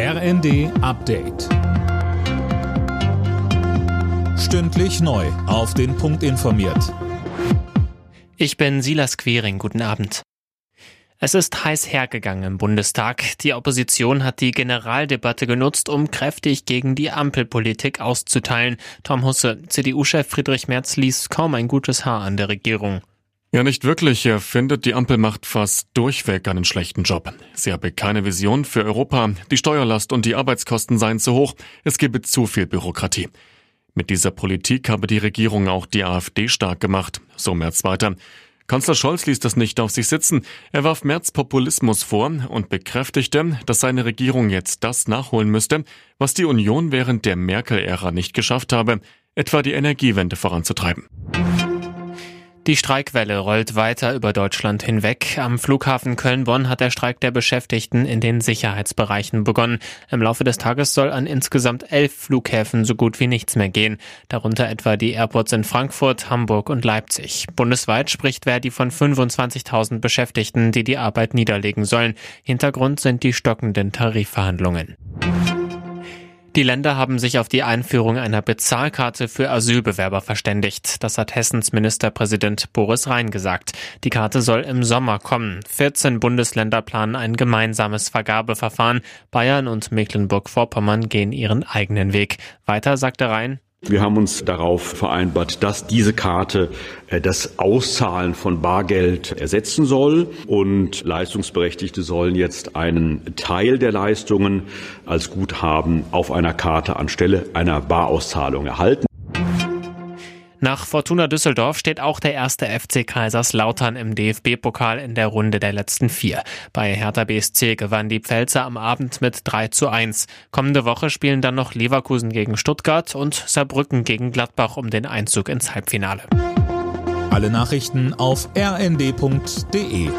RND Update. Stündlich neu. Auf den Punkt informiert. Ich bin Silas Quering. Guten Abend. Es ist heiß hergegangen im Bundestag. Die Opposition hat die Generaldebatte genutzt, um kräftig gegen die Ampelpolitik auszuteilen. Tom Husse, CDU-Chef Friedrich Merz ließ kaum ein gutes Haar an der Regierung. Ja, nicht wirklich. Er findet, die Ampel macht fast durchweg einen schlechten Job. Sie habe keine Vision für Europa. Die Steuerlast und die Arbeitskosten seien zu hoch. Es gebe zu viel Bürokratie. Mit dieser Politik habe die Regierung auch die AfD stark gemacht. So Merz weiter. Kanzler Scholz ließ das nicht auf sich sitzen. Er warf Merz Populismus vor und bekräftigte, dass seine Regierung jetzt das nachholen müsste, was die Union während der Merkel-Ära nicht geschafft habe, etwa die Energiewende voranzutreiben. Die Streikwelle rollt weiter über Deutschland hinweg. Am Flughafen Köln-Bonn hat der Streik der Beschäftigten in den Sicherheitsbereichen begonnen. Im Laufe des Tages soll an insgesamt elf Flughäfen so gut wie nichts mehr gehen. Darunter etwa die Airports in Frankfurt, Hamburg und Leipzig. Bundesweit spricht Verdi von 25.000 Beschäftigten, die die Arbeit niederlegen sollen. Hintergrund sind die stockenden Tarifverhandlungen. Die Länder haben sich auf die Einführung einer Bezahlkarte für Asylbewerber verständigt. Das hat Hessens Ministerpräsident Boris Rhein gesagt. Die Karte soll im Sommer kommen. 14 Bundesländer planen ein gemeinsames Vergabeverfahren. Bayern und Mecklenburg-Vorpommern gehen ihren eigenen Weg. Weiter sagte Rhein, wir haben uns darauf vereinbart, dass diese Karte äh, das Auszahlen von Bargeld ersetzen soll und Leistungsberechtigte sollen jetzt einen Teil der Leistungen als Guthaben auf einer Karte anstelle einer Barauszahlung erhalten. Nach Fortuna Düsseldorf steht auch der erste FC Kaiserslautern im DFB-Pokal in der Runde der letzten vier. Bei Hertha BSC gewann die Pfälzer am Abend mit 3 zu 1. Kommende Woche spielen dann noch Leverkusen gegen Stuttgart und Saarbrücken gegen Gladbach um den Einzug ins Halbfinale. Alle Nachrichten auf rnd.de